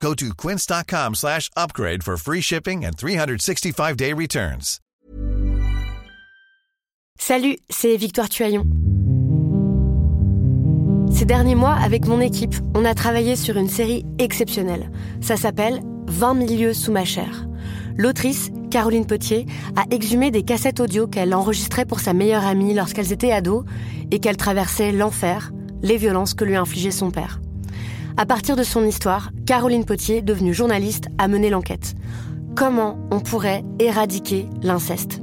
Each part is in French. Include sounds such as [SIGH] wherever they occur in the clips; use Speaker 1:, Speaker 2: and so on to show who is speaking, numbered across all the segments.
Speaker 1: Go to quince.com slash upgrade for free shipping and 365-day returns.
Speaker 2: Salut, c'est Victoire Tuaillon. Ces derniers mois, avec mon équipe, on a travaillé sur une série exceptionnelle. Ça s'appelle 20 milieux sous ma chair. L'autrice, Caroline Potier, a exhumé des cassettes audio qu'elle enregistrait pour sa meilleure amie lorsqu'elles étaient ados et qu'elle traversait l'enfer, les violences que lui infligeait son père. À partir de son histoire, Caroline Potier, devenue journaliste, a mené l'enquête. Comment on pourrait éradiquer l'inceste?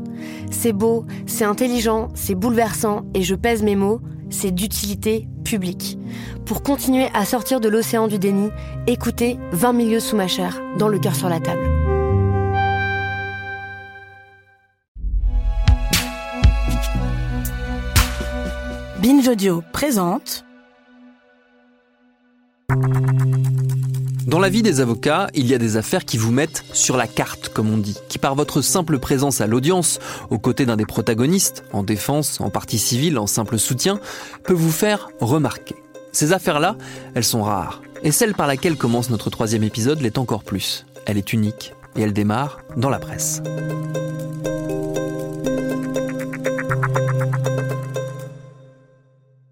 Speaker 2: C'est beau, c'est intelligent, c'est bouleversant et je pèse mes mots, c'est d'utilité publique. Pour continuer à sortir de l'océan du déni, écoutez 20 milieux sous ma chair, dans le cœur sur la table.
Speaker 3: Binge Audio présente
Speaker 4: Dans la vie des avocats, il y a des affaires qui vous mettent sur la carte, comme on dit, qui par votre simple présence à l'audience, aux côtés d'un des protagonistes, en défense, en partie civile, en simple soutien, peut vous faire remarquer. Ces affaires-là, elles sont rares. Et celle par laquelle commence notre troisième épisode l'est encore plus. Elle est unique et elle démarre dans la presse.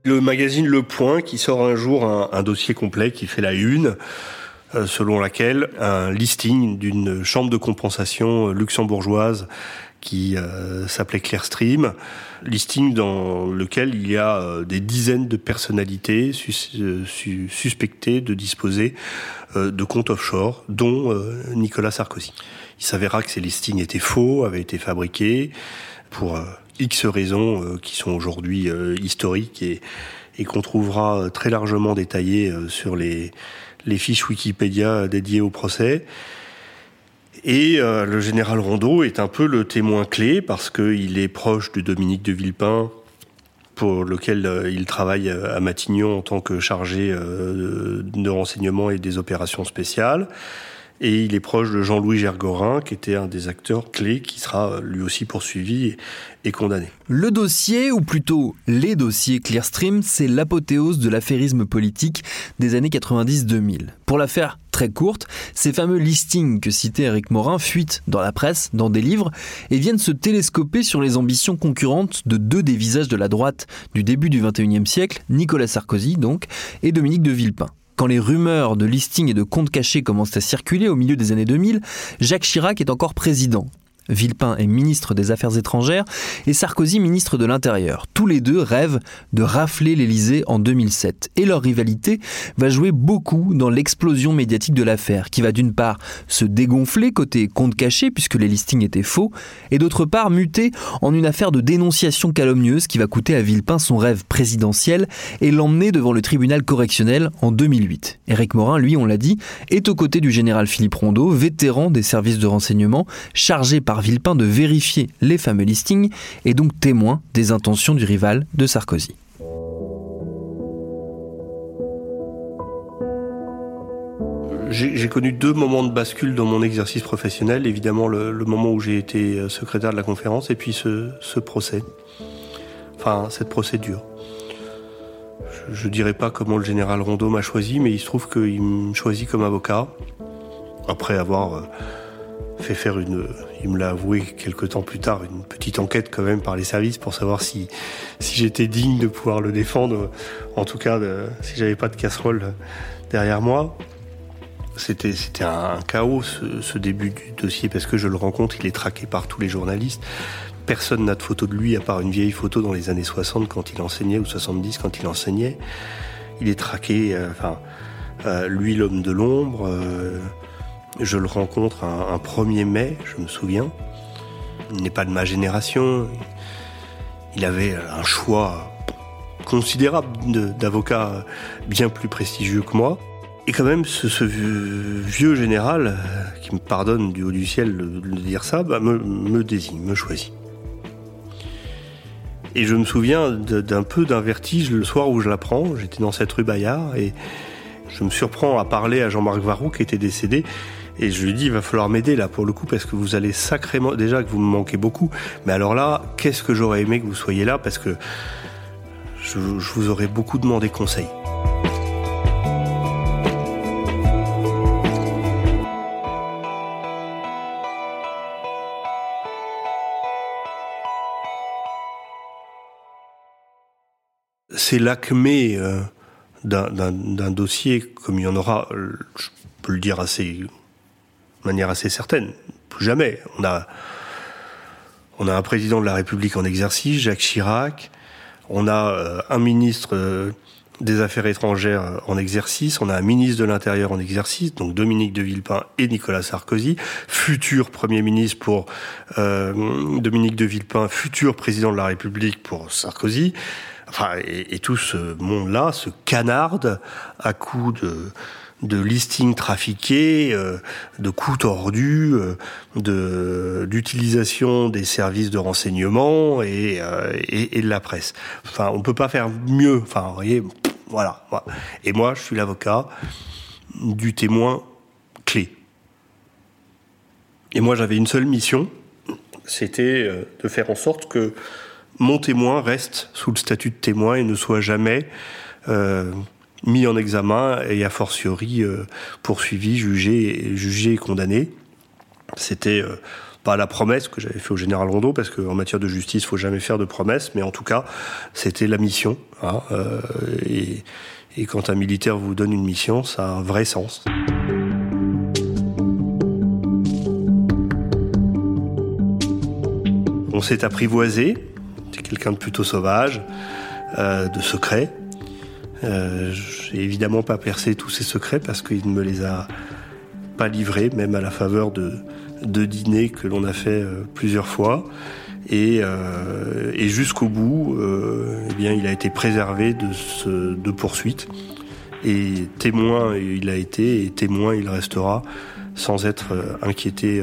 Speaker 5: Le magazine Le Point qui sort un jour un, dossier complet qui fait la une, euh, selon laquelle un listing d'une chambre de compensation euh, luxembourgeoise qui euh, s'appelait Clearstream, listing dans lequel il y a des dizaines de personnalités sus su suspectées de disposer de comptes offshore, dont Nicolas Sarkozy. Il s'avéra que ces listings étaient faux, avaient été fabriqués pour X raisons euh, qui sont aujourd'hui euh, historiques et, qu'on trouvera très largement détaillées euh, sur les, fiches Wikipédia dédiées au procès. Et euh, le général Rondeau est un peu le témoin clé parce qu'il est proche de Dominique de Villepin, pour lequel euh, il travaille à Matignon en tant que chargé euh, de renseignement et des opérations spéciales. Et il est proche de Jean-Louis Gergorin, qui était un des acteurs clés, qui sera euh, lui aussi poursuivi et, condamné.
Speaker 4: Le dossier, ou plutôt les dossiers Clearstream, c'est l'apothéose de l'affairisme politique des années 90-2000. Pour la faire très courte, ces fameux listings que citait Eric Morin fuitent dans la presse, dans des livres, et viennent se télescoper sur les ambitions concurrentes de deux des visages de la droite du début du XXIe siècle, Nicolas Sarkozy donc, et Dominique de Villepin. Quand les rumeurs de listings et de comptes cachés commencent à circuler au milieu des années 2000, Jacques Chirac est encore président. Villepin est ministre des Affaires étrangères et Sarkozy ministre de l'Intérieur. Tous les deux rêvent de rafler l'Élysée en 2007. Et leur rivalité va jouer beaucoup dans l'explosion médiatique de l'affaire, qui va d'une part se dégonfler côté compte caché, puisque les listings étaient faux, et d'autre part muter en une affaire de dénonciation calomnieuse qui va coûter à Villepin son rêve présidentiel et l'emmener devant le tribunal correctionnel en 2008. Éric Morin, lui, on l'a dit, est aux côtés du général Philippe Rondeau, vétéran des services de renseignement, chargé par Villepin de vérifier les fameux listings et donc témoin des intentions du rival de Sarkozy.
Speaker 5: J'ai connu deux moments de bascule dans mon exercice professionnel. Évidemment, le, moment où j'ai été euh, secrétaire de la conférence et puis ce, ce procès. Enfin, cette procédure. Je ne dirais pas comment le général Rondeau m'a choisi, mais il se trouve qu'il me choisit comme avocat. Après avoir euh, fait faire une, il me l'a avoué quelques temps plus tard, une petite enquête quand même par les services pour savoir si, si j'étais digne de pouvoir le défendre. En tout cas, si j'avais pas de casserole derrière moi. C'était, c'était un, chaos ce, ce début du dossier parce que je le rencontre, il est traqué par tous les journalistes. Personne n'a de photo de lui à part une vieille photo dans les années 60 quand il enseignait ou 70 quand il enseignait. Il est traqué, euh, enfin, euh, lui l'homme de l'ombre. Euh, je le rencontre un, un 1er mai, je me souviens. Il n'est pas de ma génération. Il avait un choix considérable d'avocats bien plus prestigieux que moi. Et quand même, ce, vieux, général, euh, qui me pardonne du haut du ciel de, dire ça, bah, me, désigne, me choisit. Et je me souviens d'un peu d'un vertige le soir où je l'apprends. J'étais dans cette rue Bayard et je me surprends à parler à Jean-Marc Varou qui était décédé. Et je lui dis, il va falloir m'aider là pour le coup parce que vous allez sacrément, déjà que vous me manquez beaucoup. Mais alors là, qu'est-ce que j'aurais aimé que vous soyez là parce que je, vous aurais beaucoup demandé conseil. c'est l'acmé d'un dossier comme il y en aura, je peux le dire assez, de manière assez certaine, plus jamais. On a, on a un président de la République en exercice, Jacques Chirac. On a euh, un ministre euh, des Affaires étrangères en exercice. On a un ministre de l'Intérieur en exercice, donc Dominique de Villepin et Nicolas Sarkozy, futur Premier ministre pour Dominique de Villepin, futur président de la République pour Sarkozy et, tout ce monde-là se canarde à coups de, de listings trafiqués, euh, de coûts tordus, euh, de d'utilisation des services de renseignement et, euh, et, de la presse. Enfin, on peut pas faire mieux. Enfin, voyez, voilà. Et moi, je suis l'avocat du témoin clé. Et moi, j'avais une seule mission, c'était de faire en sorte que mon témoin reste sous le statut de témoin et ne soit jamais euh, mis en examen et a fortiori euh, poursuivi, jugé, jugé et condamné. C'était euh, pas la promesse que j'avais fait au général Rondeau, parce qu'en matière de justice, il faut jamais faire de promesses, mais en tout cas, c'était la mission. Hein, et, et quand un militaire vous donne une mission, ça a un vrai sens. On s'est apprivoisé, quelqu'un de plutôt sauvage, euh, de secret. Euh, j'ai évidemment pas percé tous ces secrets parce qu'il ne me les a pas livrés, même à la faveur de, de dîners que l'on a fait euh, plusieurs fois. Et, et jusqu'au bout, eh bien, il a été préservé de, ce, de poursuite. Et témoin, il a été, et témoin, il restera, sans être inquiété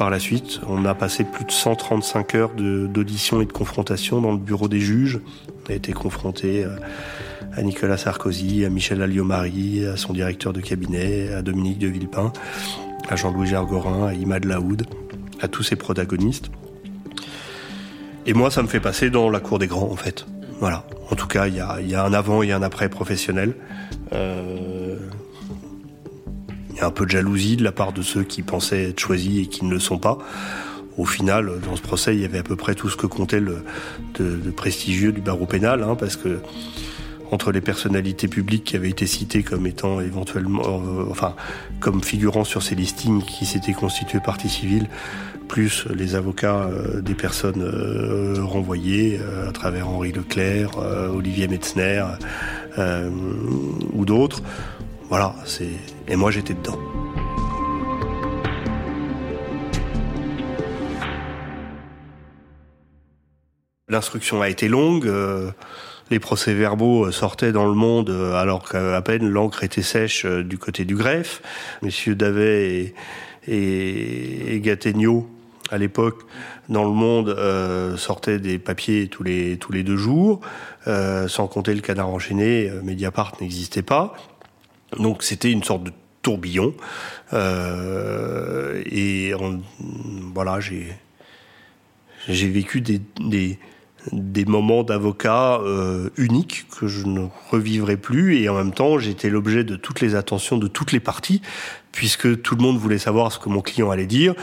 Speaker 5: par la suite. On a passé plus de 135 heures d'audition et de confrontation dans le bureau des juges. On a été confronté euh, à Nicolas Sarkozy, à Michel Alliot-Marie, à son directeur de cabinet, à Dominique de Villepin, à Jean-Louis Gergorin, à Imad Laoud, à tous ces protagonistes. Et moi, ça me fait passer dans la cour des grands, en fait. Voilà. En tout cas, il y a, un avant et un après professionnel. Euh, un peu de jalousie de la part de ceux qui pensaient être choisis et qui ne le sont pas. Au final, dans ce procès, il y avait à peu près tout ce que comptait le de, prestigieux du barreau pénal, hein, parce que entre les personnalités publiques qui avaient été citées comme étant éventuellement, euh, enfin, comme figurant sur ces listings qui s'étaient constitués partie civile, plus les avocats euh, des personnes euh, renvoyées à travers Henri Leclerc, Olivier Metzner ou d'autres. Voilà, c'est et moi j'étais dedans. L'instruction a été longue. Euh, les procès-verbaux sortaient dans le monde euh, alors qu'à peine l'encre était sèche euh, du côté du greffe. Messieurs Davet et, et, à l'époque, dans le monde, sortaient des papiers tous les, tous les deux jours. sans compter le canard enchaîné, Mediapart n'existait pas. Donc c'était une sorte de tourbillon. Euh, et voilà, j'ai j'ai vécu des moments d'avocat euh, uniques que je ne revivrai plus. Et en même temps, j'étais l'objet de toutes les attentions de toutes les parties, puisque tout le monde voulait savoir ce que mon client allait dire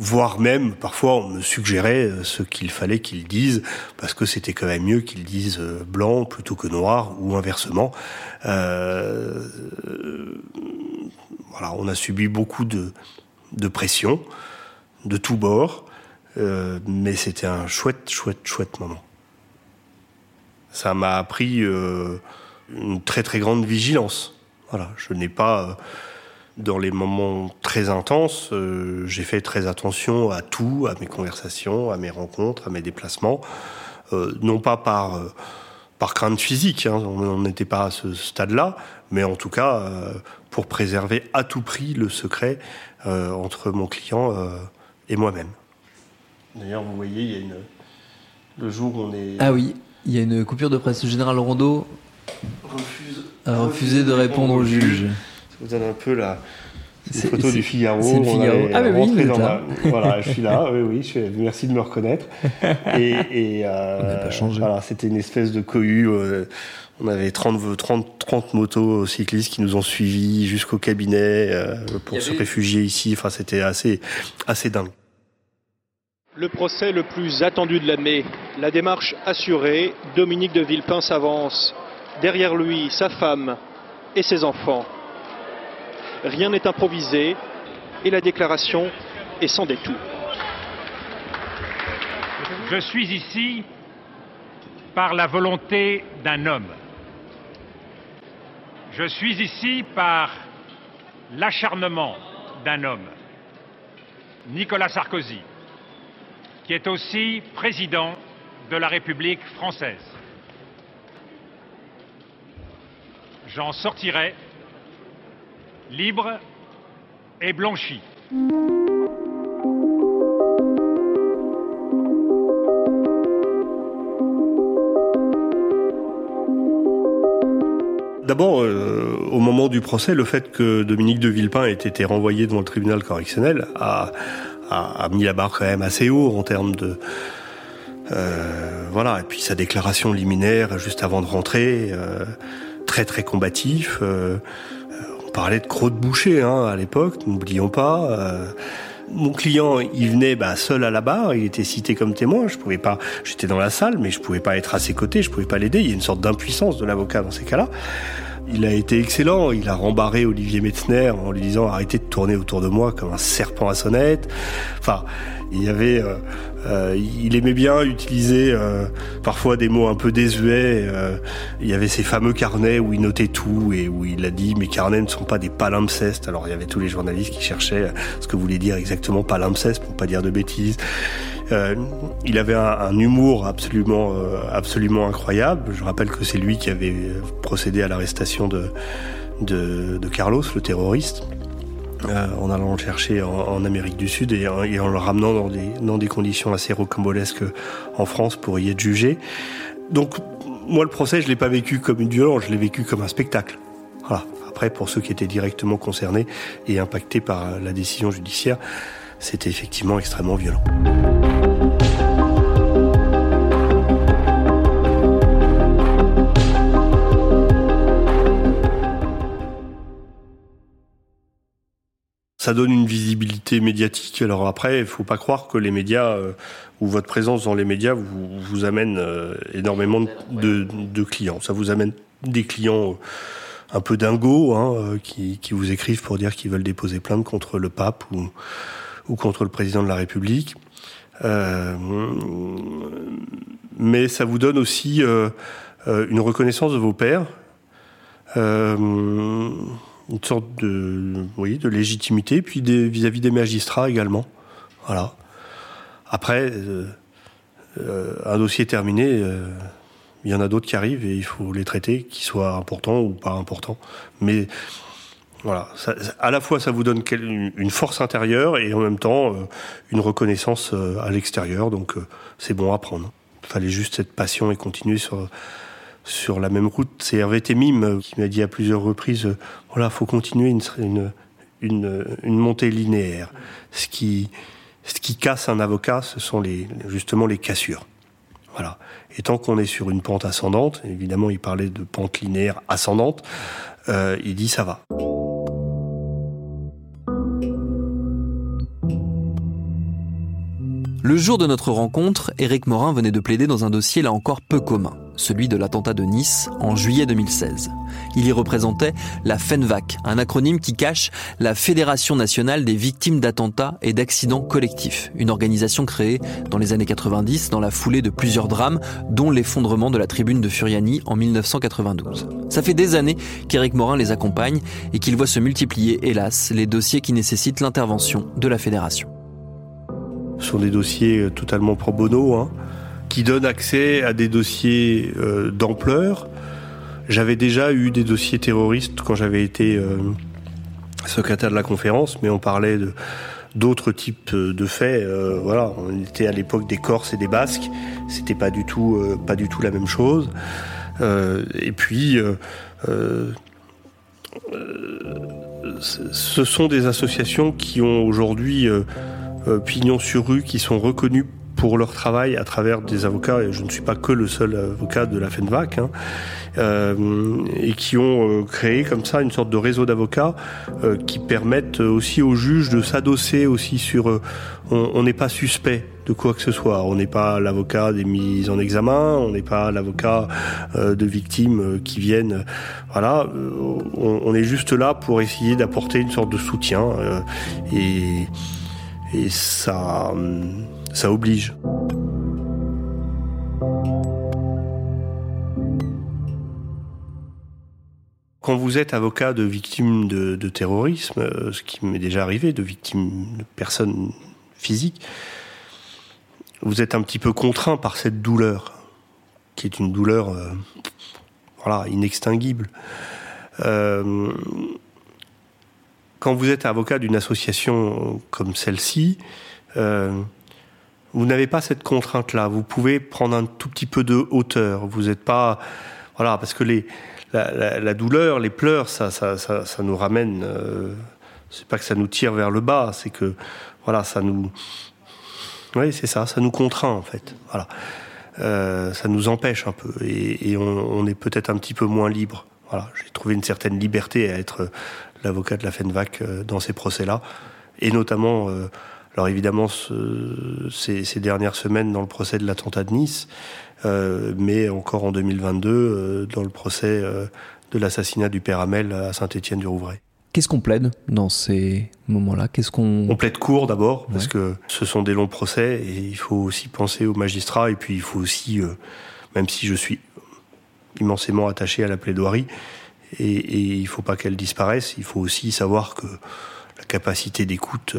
Speaker 5: voire même parfois on me suggérait euh, ce qu'il fallait qu'il dise parce que c'était quand même mieux qu'il dise euh, blanc plutôt que noir ou inversement. Euh, voilà, on a subi beaucoup de, de pression de tous bords, euh, mais c'était un chouette, chouette, chouette moment. Ça m'a appris euh, une très très grande vigilance. Voilà, je n'ai pas dans les moments très intenses, euh, j'ai fait très attention à tout, à mes conversations, à mes rencontres, à mes déplacements, euh, non pas par euh, par crainte physique, hein. on n'était pas à ce stade-là, mais en tout cas euh, pour préserver à tout prix le secret euh, entre mon client euh, et moi-même. D'ailleurs, vous voyez, il y a une... le jour où on est...
Speaker 4: Ah oui, il y a une coupure de presse. Le général Rondeau a refusé de répondre au juge.
Speaker 5: Vous donne un peu la, photo du Figaro.
Speaker 4: C'est le Figaro.
Speaker 5: Ah mais oui, voilà, je suis là. Oui, oui. Je... Merci de me reconnaître. [LAUGHS] Et, et
Speaker 4: euh, pas changé.
Speaker 5: Voilà, c'était une espèce de cohue. Euh, on avait 30, 30, 30 motos cyclistes qui nous ont suivis jusqu'au cabinet euh, pour se réfugier ici. Enfin, c'était assez, assez dingue.
Speaker 6: Le procès le plus attendu de l'année, la démarche assurée, Dominique de Villepin s'avance. Derrière lui, sa femme et ses enfants. Rien n'est improvisé et la déclaration est sans détour.
Speaker 7: Je suis ici par la volonté d'un homme. Je suis ici par l'acharnement d'un homme, Nicolas Sarkozy, qui est aussi président de la République française. J'en sortirai libre et blanchi.
Speaker 5: D'abord, euh, au moment du procès, le fait que Dominique de Villepin ait été renvoyé devant le tribunal correctionnel a, mis la barre quand même assez haut en termes de... Euh, voilà, et puis sa déclaration liminaire juste avant de rentrer, euh, très très combatif. On parlait de crotte boucher hein, à l'époque, n'oublions pas. Euh, mon client, il venait bah, seul à la barre, il était cité comme témoin. Je pouvais pas, j'étais dans la salle, mais je pouvais pas être à ses côtés, je pouvais pas l'aider. Il y a une sorte d'impuissance de l'avocat dans ces cas-là. Il a été excellent. Il a rembarré Olivier Metzner en lui disant arrêtez de tourner autour de moi comme un serpent à sonnette. Enfin, il y avait, euh, euh, il aimait bien utiliser euh, parfois des mots un peu désuets. Il y avait ces fameux carnets où il notait tout et où il a dit mes carnets ne sont pas des palimpsestes. Alors il y avait tous les journalistes qui cherchaient ce que voulait dire exactement palimpseste pour pas dire de bêtises. Euh, il avait un, humour absolument, euh, absolument incroyable. Je rappelle que c'est lui qui avait procédé à l'arrestation de, Carlos, le terroriste. Euh, en allant le chercher en, Amérique du Sud et, en- le ramenant dans des, conditions assez rocambolesques en France pour y être jugé. Donc, moi, le procès, je l'ai pas vécu comme une violence, je l'ai vécu comme un spectacle. Après, pour ceux qui étaient directement concernés et impactés par la décision judiciaire, c'était effectivement extrêmement violent. Ça donne une visibilité médiatique. Alors après, il faut pas croire que les médias euh, ou votre présence dans les médias vous, vous amène euh, énormément de, de clients. Ça vous amène des clients euh, un peu dingos hein, qui, qui vous écrivent pour dire qu'ils veulent déposer plainte contre le pape ou, ou contre le président de la République. Euh, mais ça vous donne aussi une reconnaissance de vos pairs, euh, une sorte de, oui, de légitimité, puis vis-à-vis des magistrats également. Voilà. Après, euh, euh, un dossier terminé, euh, il y en a d'autres qui arrivent et il faut les traiter, qu'ils soient importants ou pas importants. Mais voilà, à la fois ça vous donne une force intérieure et en même temps une reconnaissance à l'extérieur, donc c'est bon à prendre. Fallait juste cette passion et continuer sur, sur la même route. C'est Hervé Temim euh, qui m'a dit à plusieurs reprises, euh, voilà, faut continuer une, montée linéaire. Ce qui, casse un avocat, ce sont justement les cassures. Et tant qu'on est sur une pente ascendante, évidemment, il parlait de pente linéaire ascendante, euh, il dit ça va.
Speaker 4: Le jour de notre rencontre, Éric Morin venait de plaider dans un dossier là encore peu commun, celui de l'attentat de Nice en juillet 2016. Il y représentait la FENVAC, un acronyme qui cache la Fédération nationale des victimes d'attentats et d'accidents collectifs, une organisation créée dans les années 90 dans la foulée de plusieurs drames, dont l'effondrement de la tribune de Furiani en 1992. Ça fait des années qu'Éric Morin les accompagne et qu'il voit se multiplier, hélas, les dossiers qui nécessitent l'intervention de la fédération.
Speaker 5: Ce sont des dossiers euh, totalement pro bono, hein, qui donne accès à des dossiers euh, d'ampleur. J'avais déjà eu des dossiers terroristes quand j'avais été euh, secrétaire de la conférence, mais on parlait de d'autres types de faits. Euh, voilà, on était à l'époque des Corses et des Basques. C'était pas du tout, pas du tout la même chose. et puis, ce sont des associations qui ont aujourd'hui pignon sur rue, qui sont reconnues pour leur travail à travers des avocats, et je ne suis pas que le seul avocat de la FENVAC, hein, euh, et qui ont euh, créé comme ça une sorte de réseau d'avocats euh, qui permettent aussi aux juges de s'adosser aussi sur... on n'est pas suspect de quoi que ce soit. On n'est pas l'avocat des mises en examen, on n'est pas l'avocat de victimes qui viennent. Voilà, on, on, est juste là pour essayer d'apporter une sorte de soutien et, et ça ça oblige. Quand vous êtes avocat de victimes de, terrorisme, euh, ce qui m'est déjà arrivé, de victimes de personnes physiques, vous êtes un petit peu contraint par cette douleur, qui est une douleur euh, inextinguible. Euh, quand vous êtes avocat d'une association comme celle-ci, vous n'avez pas cette contrainte-là. Vous pouvez prendre un tout petit peu de hauteur. Vous n'êtes pas, voilà, parce que la, douleur, les pleurs, ça, nous ramène. Euh, c'est pas que ça nous tire vers le bas, c'est que, voilà, ça nous, oui, c'est ça, ça nous contraint en fait. Voilà, euh, ça nous empêche un peu et, on, est peut-être un petit peu moins libre. Voilà, j'ai trouvé une certaine liberté à être l'avocat de la FENVAC euh, dans ces procès-là, et notamment euh, alors évidemment, ces, ces, dernières semaines dans le procès de l'attentat de Nice, euh, mais encore en 2022 euh, dans le procès euh, de l'assassinat du père Hamel à Saint-Étienne-du-Rouvray.
Speaker 4: Qu'est-ce qu'on plaide dans ces moments-là? Qu'est-ce qu'on
Speaker 5: on plaide court d'abord parce que ce sont des longs procès et il faut aussi penser aux magistrats et puis il faut aussi, même si je suis immensément attaché à la plaidoirie et, et il faut pas qu'elle disparaisse, il faut aussi savoir que la capacité d'écoute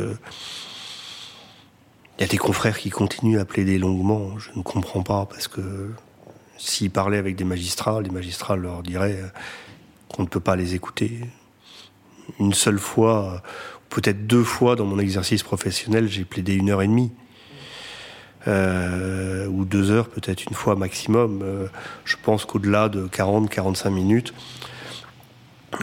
Speaker 5: il y a des confrères qui continuent à plaider longuement. Je ne comprends pas parce que s'ils parlaient avec des magistrats, les magistrats leur diraient qu'on ne peut pas les écouter. Une seule fois, peut-être deux fois dans mon exercice professionnel, j'ai plaidé une heure et demie. Euh, ou deux heures, peut-être une fois maximum. Euh, je pense qu'au-delà de 40-45 minutes,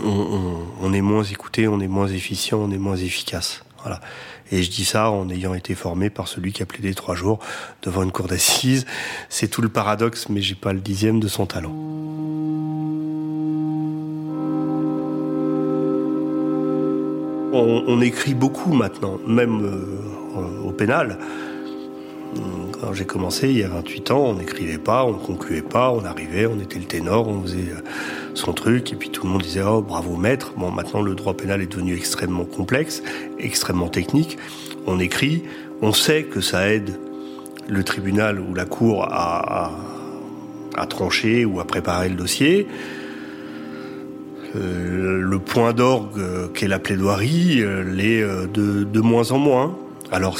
Speaker 5: on, on, est moins écouté, on est moins efficient, on est moins efficace. Voilà. Et je dis ça en ayant été formé par celui qui a plaidé trois jours devant une cour d'assises. C'est tout le paradoxe, mais j'ai pas le dixième de son talent. On, écrit beaucoup maintenant, même euh, au pénal. J'ai commencé il y a 28 ans, on n'écrivait pas, on concluait pas, on arrivait, on était le ténor, on faisait euh, son truc, et puis tout le monde disait oh bravo maître. Bon, maintenant le droit pénal est devenu extrêmement complexe, extrêmement technique. On écrit, on sait que ça aide le tribunal ou la cour à, trancher ou à préparer le dossier. Euh, le point d'orgue qu'est la plaidoirie euh, l'est euh, de, de moins en moins. Alors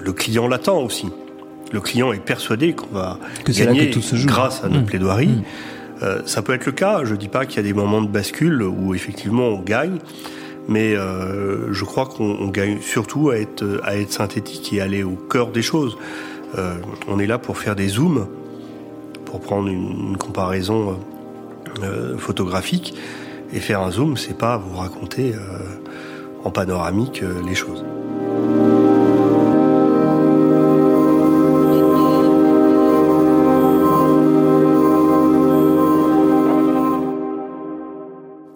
Speaker 5: le client l'attend aussi. Le client est persuadé qu'on va que gagner tout se joue. grâce à notre mmh. plaidoirie. Mmh. Euh, ça peut être le cas. Je dis pas qu'il y a des moments de bascule où effectivement on gagne, mais euh, je crois qu'on gagne surtout à être, à être synthétique et aller au cœur des choses. Euh, on est là pour faire des zooms, pour prendre une, une comparaison photographique, et faire un zoom, c'est pas vous raconter en panoramique les choses.